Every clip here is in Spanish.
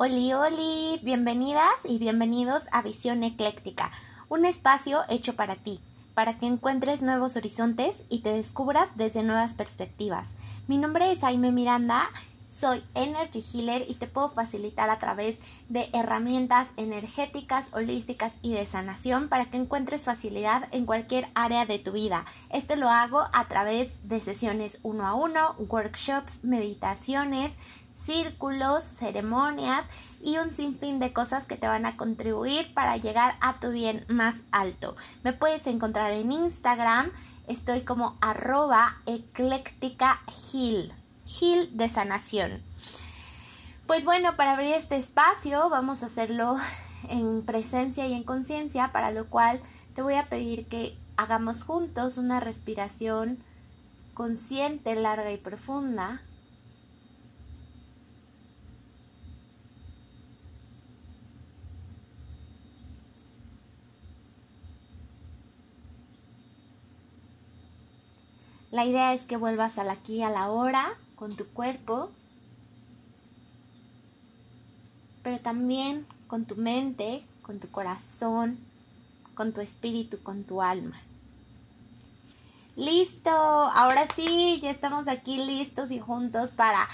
Oli, oli, bienvenidas y bienvenidos a Visión Ecléctica, un espacio hecho para ti, para que encuentres nuevos horizontes y te descubras desde nuevas perspectivas. Mi nombre es Jaime Miranda, soy Energy Healer y te puedo facilitar a través de herramientas energéticas, holísticas y de sanación para que encuentres facilidad en cualquier área de tu vida. Esto lo hago a través de sesiones uno a uno, workshops, meditaciones, círculos, ceremonias y un sinfín de cosas que te van a contribuir para llegar a tu bien más alto. Me puedes encontrar en Instagram, estoy como arroba ecléctica heal, heal de sanación. Pues bueno, para abrir este espacio vamos a hacerlo en presencia y en conciencia, para lo cual te voy a pedir que hagamos juntos una respiración consciente, larga y profunda. La idea es que vuelvas al aquí, a la hora, con tu cuerpo, pero también con tu mente, con tu corazón, con tu espíritu, con tu alma. Listo, ahora sí, ya estamos aquí listos y juntos para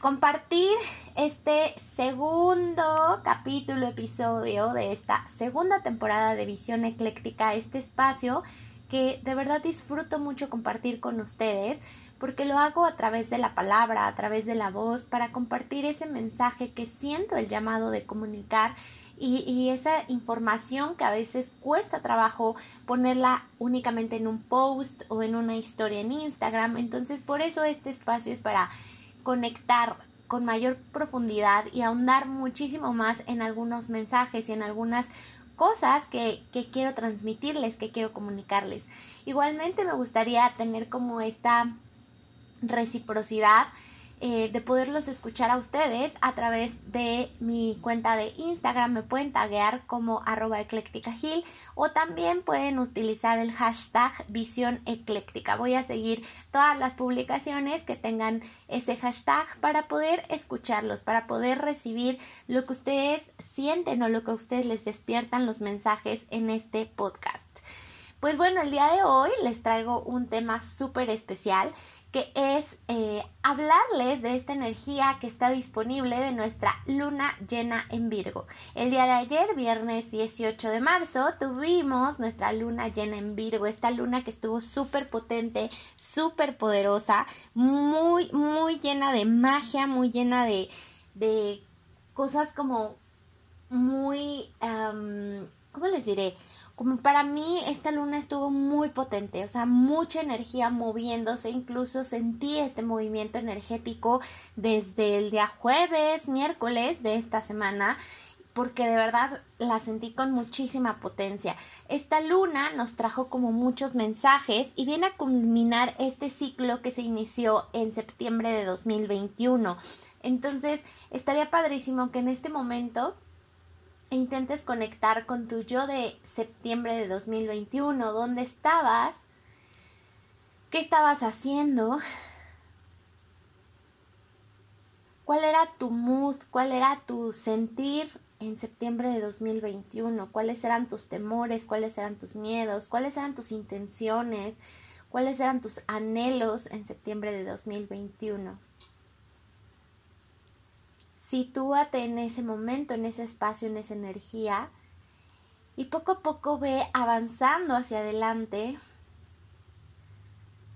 compartir este segundo capítulo, episodio de esta segunda temporada de Visión Ecléctica, este espacio que de verdad disfruto mucho compartir con ustedes porque lo hago a través de la palabra, a través de la voz, para compartir ese mensaje que siento el llamado de comunicar y, esa información que a veces cuesta trabajo ponerla únicamente en un post o en una historia en Instagram. Entonces por eso este espacio es para conectar con mayor profundidad y ahondar muchísimo más en algunos mensajes y en algunas cosas que, que quiero transmitirles, que quiero comunicarles. Igualmente me gustaría tener como esta reciprocidad eh, de poderlos escuchar a ustedes a través de mi cuenta de Instagram. Me pueden taguear como arroba ecléctica o también pueden utilizar el hashtag visión ecléctica. Voy a seguir todas las publicaciones que tengan ese hashtag para poder escucharlos, para poder recibir lo que ustedes sienten o lo que a ustedes les despiertan los mensajes en este podcast. Pues bueno, el día de hoy les traigo un tema súper especial que es eh, hablarles de esta energía que está disponible de nuestra luna llena en Virgo. El día de ayer, viernes 18 de marzo, tuvimos nuestra luna llena en Virgo, esta luna que estuvo súper potente, súper poderosa, muy, muy llena de magia, muy llena de, de cosas como muy, ¿cómo les diré? como para mí esta luna estuvo muy potente, o sea, mucha energía moviéndose, incluso sentí este movimiento energético desde el día jueves, miércoles de esta semana, porque de verdad la sentí con muchísima potencia. Esta luna nos trajo como muchos mensajes y viene a culminar este ciclo que se inició en septiembre de 2021. Entonces, estaría padrísimo que en este momento e intentes conectar con tu yo de septiembre de 2021, dónde estabas, qué estabas haciendo, cuál era tu mood, cuál era tu sentir en septiembre de 2021, cuáles eran tus temores, cuáles eran tus miedos, cuáles eran tus intenciones, cuáles eran tus anhelos en septiembre de 2021. Sitúate en ese momento, en ese espacio, en esa energía y poco a poco ve avanzando hacia adelante,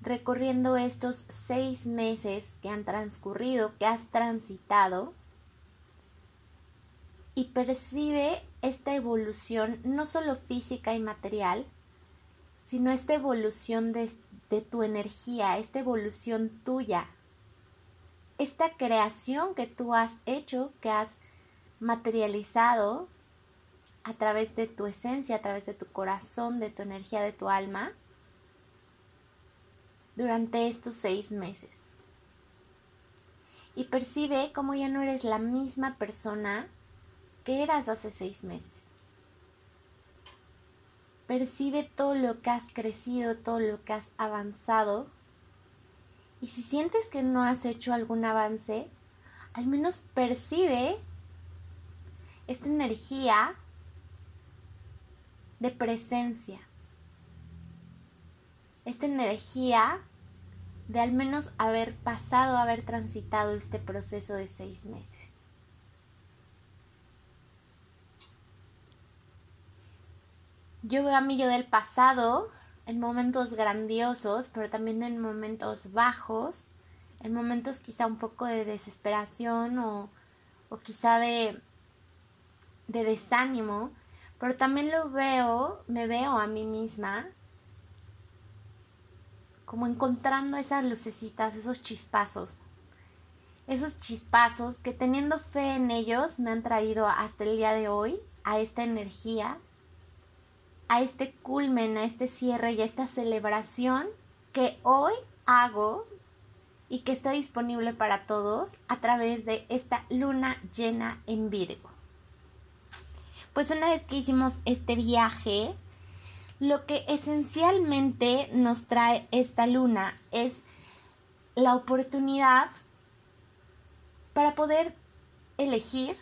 recorriendo estos seis meses que han transcurrido, que has transitado y percibe esta evolución no solo física y material, sino esta evolución de, de tu energía, esta evolución tuya, esta creación que tú has hecho, que has materializado a través de tu esencia, a través de tu corazón, de tu energía, de tu alma, durante estos seis meses. Y percibe cómo ya no eres la misma persona que eras hace seis meses. Percibe todo lo que has crecido, todo lo que has avanzado y si sientes que no has hecho algún avance, al menos percibe esta energía de presencia, esta energía de al menos haber pasado, haber transitado este proceso de seis meses. Yo veo a mí yo del pasado en momentos grandiosos, pero también en momentos bajos, en momentos quizá un poco de desesperación o, o quizá de, de desánimo, pero también lo veo, me veo a mí misma como encontrando esas lucecitas, esos chispazos, esos chispazos que teniendo fe en ellos me han traído hasta el día de hoy a esta energía, a este culmen, a este cierre y a esta celebración que hoy hago y que está disponible para todos a través de esta luna llena en Virgo. Pues una vez que hicimos este viaje, lo que esencialmente nos trae esta luna es la oportunidad para poder elegir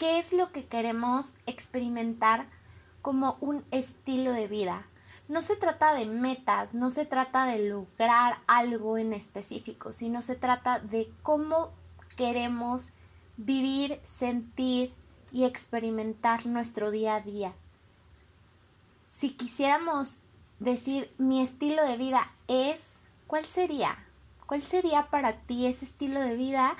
qué es lo que queremos experimentar como un estilo de vida. No se trata de metas, no se trata de lograr algo en específico, sino se trata de cómo queremos vivir, sentir y experimentar nuestro día a día. Si quisiéramos decir mi estilo de vida es, ¿cuál sería? ¿Cuál sería para ti ese estilo de vida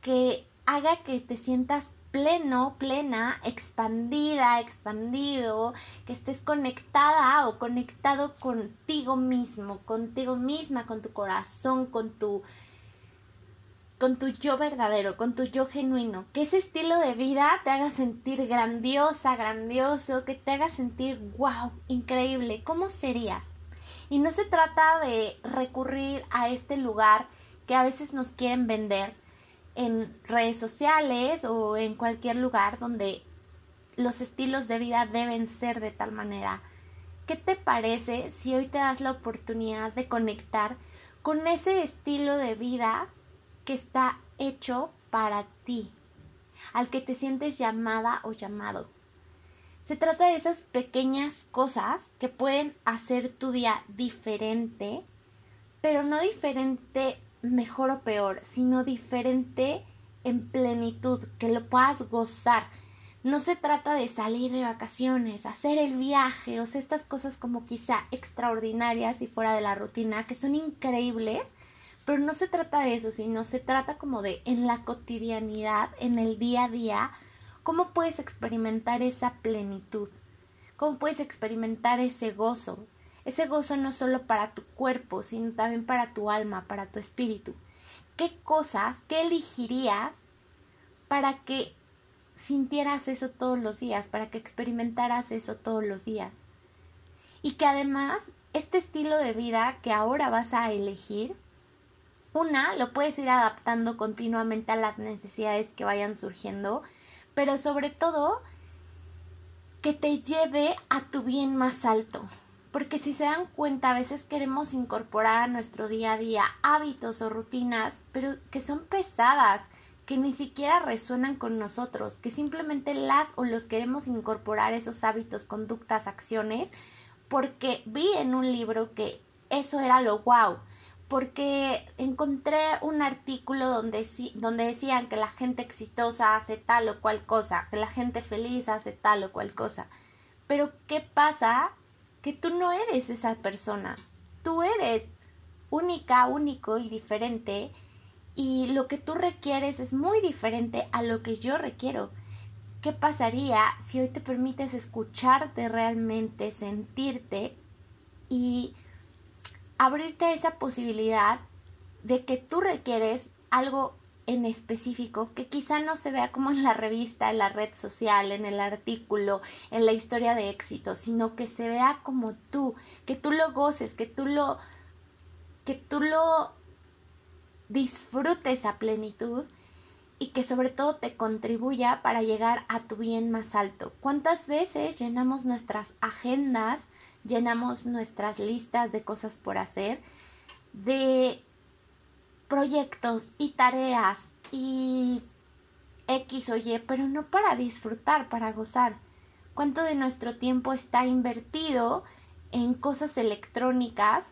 que haga que te sientas pleno, plena, expandida, expandido, que estés conectada o conectado contigo mismo, contigo misma, con tu corazón, con tu con tu yo verdadero, con tu yo genuino, que ese estilo de vida te haga sentir grandiosa, grandioso, que te haga sentir wow, increíble, ¿cómo sería? Y no se trata de recurrir a este lugar que a veces nos quieren vender en redes sociales o en cualquier lugar donde los estilos de vida deben ser de tal manera. ¿Qué te parece si hoy te das la oportunidad de conectar con ese estilo de vida que está hecho para ti, al que te sientes llamada o llamado. Se trata de esas pequeñas cosas que pueden hacer tu día diferente, pero no diferente mejor o peor, sino diferente en plenitud, que lo puedas gozar. No se trata de salir de vacaciones, hacer el viaje, o sea, estas cosas como quizá extraordinarias y fuera de la rutina, que son increíbles, pero no se trata de eso, sino se trata como de en la cotidianidad, en el día a día, cómo puedes experimentar esa plenitud, cómo puedes experimentar ese gozo, ese gozo no solo para tu cuerpo, sino también para tu alma, para tu espíritu. ¿Qué cosas, qué elegirías para que sintieras eso todos los días, para que experimentaras eso todos los días? Y que además este estilo de vida que ahora vas a elegir una, lo puedes ir adaptando continuamente a las necesidades que vayan surgiendo, pero sobre todo que te lleve a tu bien más alto. Porque si se dan cuenta, a veces queremos incorporar a nuestro día a día hábitos o rutinas, pero que son pesadas, que ni siquiera resuenan con nosotros, que simplemente las o los queremos incorporar esos hábitos, conductas, acciones, porque vi en un libro que eso era lo wow porque encontré un artículo donde, donde decían que la gente exitosa hace tal o cual cosa, que la gente feliz hace tal o cual cosa. Pero ¿qué pasa? Que tú no eres esa persona. Tú eres única, único y diferente y lo que tú requieres es muy diferente a lo que yo requiero. ¿Qué pasaría si hoy te permites escucharte realmente, sentirte y abrirte a esa posibilidad de que tú requieres algo en específico que quizá no se vea como en la revista, en la red social, en el artículo, en la historia de éxito, sino que se vea como tú, que tú lo goces, que tú lo que tú lo disfrutes a plenitud y que sobre todo te contribuya para llegar a tu bien más alto. ¿Cuántas veces llenamos nuestras agendas llenamos nuestras listas de cosas por hacer, de proyectos y tareas y X o Y, pero no para disfrutar, para gozar. ¿Cuánto de nuestro tiempo está invertido en cosas electrónicas,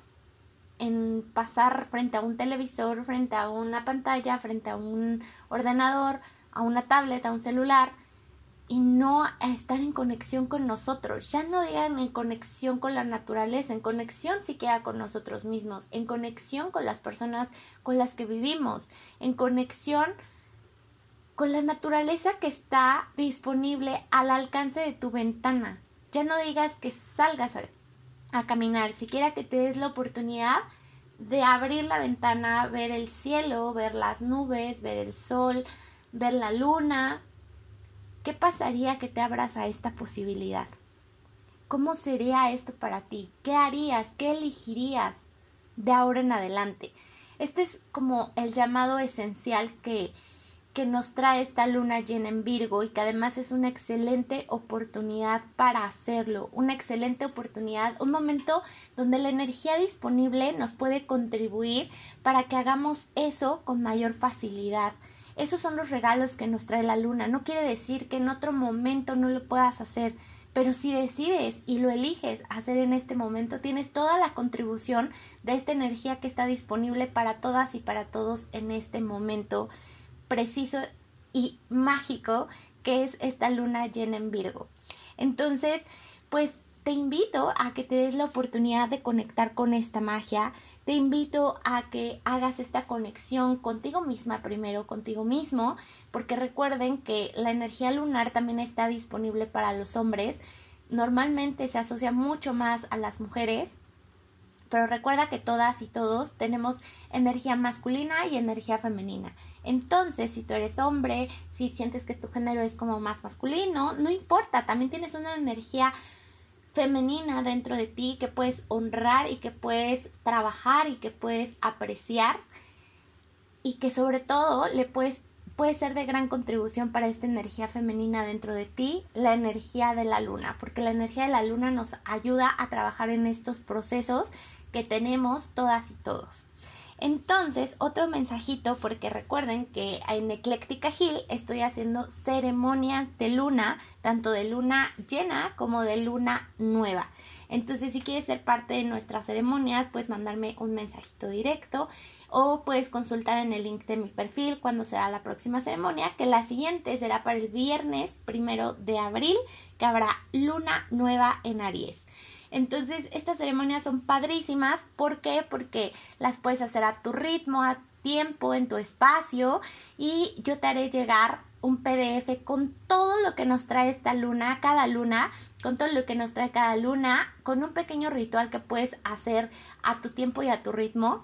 en pasar frente a un televisor, frente a una pantalla, frente a un ordenador, a una tablet, a un celular, y no estar en conexión con nosotros. Ya no digan en conexión con la naturaleza, en conexión siquiera con nosotros mismos, en conexión con las personas con las que vivimos, en conexión con la naturaleza que está disponible al alcance de tu ventana. Ya no digas que salgas a, caminar, siquiera que te des la oportunidad de abrir la ventana, ver el cielo, ver las nubes, ver el sol, ver la luna, ¿Qué pasaría que te abras a esta posibilidad? ¿Cómo sería esto para ti? ¿Qué harías? ¿Qué elegirías de ahora en adelante? Este es como el llamado esencial que, que nos trae esta luna llena en Virgo y que además es una excelente oportunidad para hacerlo, una excelente oportunidad, un momento donde la energía disponible nos puede contribuir para que hagamos eso con mayor facilidad, esos son los regalos que nos trae la luna. No quiere decir que en otro momento no lo puedas hacer, pero si decides y lo eliges hacer en este momento, tienes toda la contribución de esta energía que está disponible para todas y para todos en este momento preciso y mágico que es esta luna llena en Virgo. Entonces, pues te invito a que te des la oportunidad de conectar con esta magia, te invito a que hagas esta conexión contigo misma primero, contigo mismo, porque recuerden que la energía lunar también está disponible para los hombres. Normalmente se asocia mucho más a las mujeres, pero recuerda que todas y todos tenemos energía masculina y energía femenina. Entonces, si tú eres hombre, si sientes que tu género es como más masculino, no importa, también tienes una energía femenina dentro de ti que puedes honrar y que puedes trabajar y que puedes apreciar y que sobre todo le puedes puede ser de gran contribución para esta energía femenina dentro de ti, la energía de la luna, porque la energía de la luna nos ayuda a trabajar en estos procesos que tenemos todas y todos. Entonces, otro mensajito, porque recuerden que en Ecléctica Hill estoy haciendo ceremonias de luna, tanto de luna llena como de luna nueva. Entonces, si quieres ser parte de nuestras ceremonias, puedes mandarme un mensajito directo o puedes consultar en el link de mi perfil cuando será la próxima ceremonia, que la siguiente será para el viernes primero de abril, que habrá luna nueva en Aries. Entonces, estas ceremonias son padrísimas. ¿Por qué? Porque las puedes hacer a tu ritmo, a tiempo, en tu espacio y yo te haré llegar un PDF con todo lo que nos trae esta luna, cada luna, con todo lo que nos trae cada luna, con un pequeño ritual que puedes hacer a tu tiempo y a tu ritmo.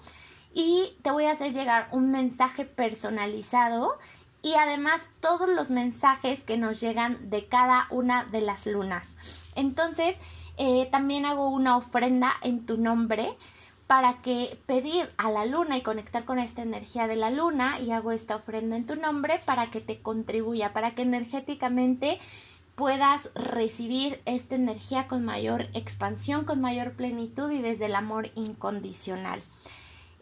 Y te voy a hacer llegar un mensaje personalizado y además todos los mensajes que nos llegan de cada una de las lunas. Entonces, eh, también hago una ofrenda en tu nombre para que pedir a la luna y conectar con esta energía de la luna y hago esta ofrenda en tu nombre para que te contribuya, para que energéticamente puedas recibir esta energía con mayor expansión, con mayor plenitud y desde el amor incondicional.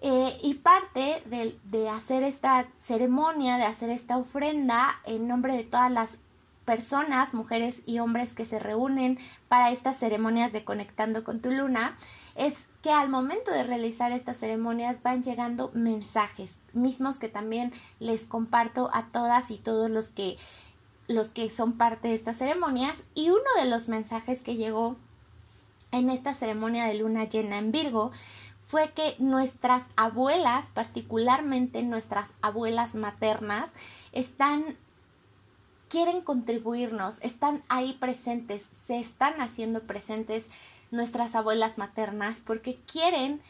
Eh, y parte de, de hacer esta ceremonia, de hacer esta ofrenda en nombre de todas las personas, mujeres y hombres que se reúnen para estas ceremonias de conectando con tu luna, es que al momento de realizar estas ceremonias van llegando mensajes, mismos que también les comparto a todas y todos los que los que son parte de estas ceremonias. Y uno de los mensajes que llegó en esta ceremonia de luna llena en Virgo fue que nuestras abuelas, particularmente nuestras abuelas maternas, están quieren contribuirnos, están ahí presentes, se están haciendo presentes nuestras abuelas maternas porque quieren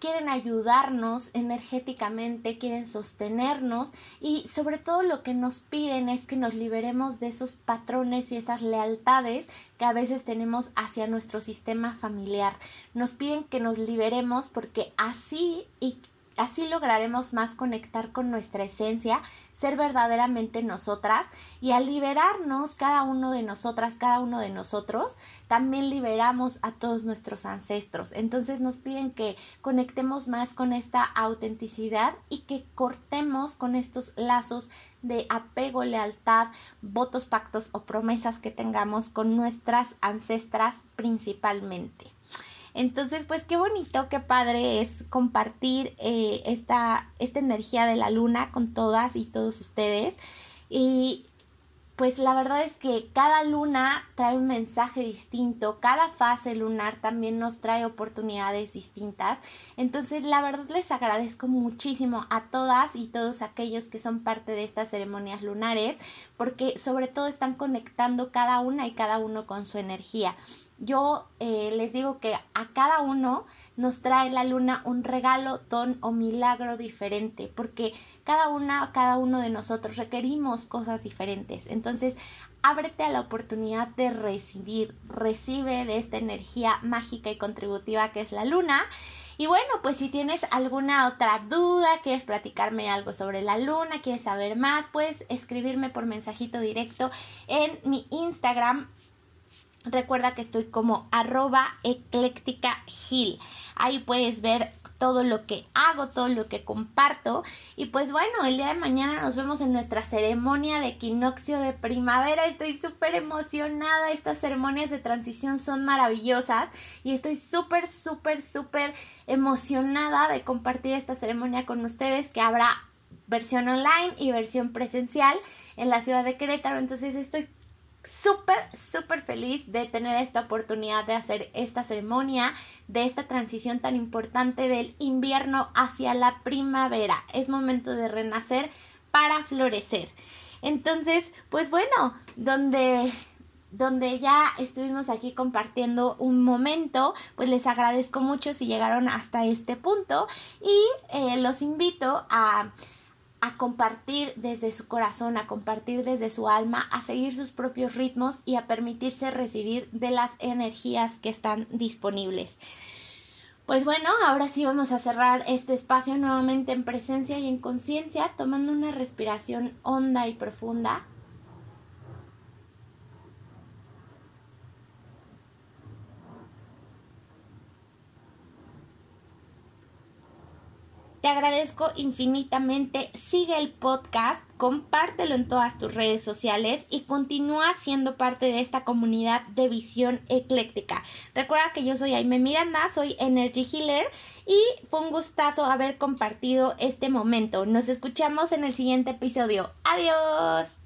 quieren ayudarnos energéticamente, quieren sostenernos y sobre todo lo que nos piden es que nos liberemos de esos patrones y esas lealtades que a veces tenemos hacia nuestro sistema familiar. Nos piden que nos liberemos porque así y así lograremos más conectar con nuestra esencia ser verdaderamente nosotras y al liberarnos cada uno de nosotras, cada uno de nosotros, también liberamos a todos nuestros ancestros. Entonces nos piden que conectemos más con esta autenticidad y que cortemos con estos lazos de apego, lealtad, votos, pactos o promesas que tengamos con nuestras ancestras principalmente. Entonces, pues qué bonito, qué padre es compartir eh, esta, esta energía de la luna con todas y todos ustedes. Y pues la verdad es que cada luna trae un mensaje distinto, cada fase lunar también nos trae oportunidades distintas. Entonces, la verdad les agradezco muchísimo a todas y todos aquellos que son parte de estas ceremonias lunares, porque sobre todo están conectando cada una y cada uno con su energía yo eh, les digo que a cada uno nos trae la luna un regalo, don o milagro diferente, porque cada una, cada uno de nosotros requerimos cosas diferentes. Entonces, ábrete a la oportunidad de recibir, recibe de esta energía mágica y contributiva que es la luna. Y bueno, pues si tienes alguna otra duda, quieres platicarme algo sobre la luna, quieres saber más, puedes escribirme por mensajito directo en mi Instagram Recuerda que estoy como arroba ecléctica Ahí puedes ver todo lo que hago, todo lo que comparto. Y pues bueno, el día de mañana nos vemos en nuestra ceremonia de equinoccio de primavera. Estoy súper emocionada. Estas ceremonias de transición son maravillosas. Y estoy súper, súper, súper emocionada de compartir esta ceremonia con ustedes que habrá versión online y versión presencial en la ciudad de Querétaro. Entonces estoy súper, súper feliz de tener esta oportunidad de hacer esta ceremonia, de esta transición tan importante del invierno hacia la primavera. Es momento de renacer para florecer. Entonces, pues bueno, donde donde ya estuvimos aquí compartiendo un momento, pues les agradezco mucho si llegaron hasta este punto y eh, los invito a a compartir desde su corazón, a compartir desde su alma, a seguir sus propios ritmos y a permitirse recibir de las energías que están disponibles. Pues bueno, ahora sí vamos a cerrar este espacio nuevamente en presencia y en conciencia, tomando una respiración honda y profunda. Te agradezco infinitamente. Sigue el podcast, compártelo en todas tus redes sociales y continúa siendo parte de esta comunidad de visión ecléctica. Recuerda que yo soy Aime Miranda, soy Energy Healer y fue un gustazo haber compartido este momento. Nos escuchamos en el siguiente episodio. Adiós.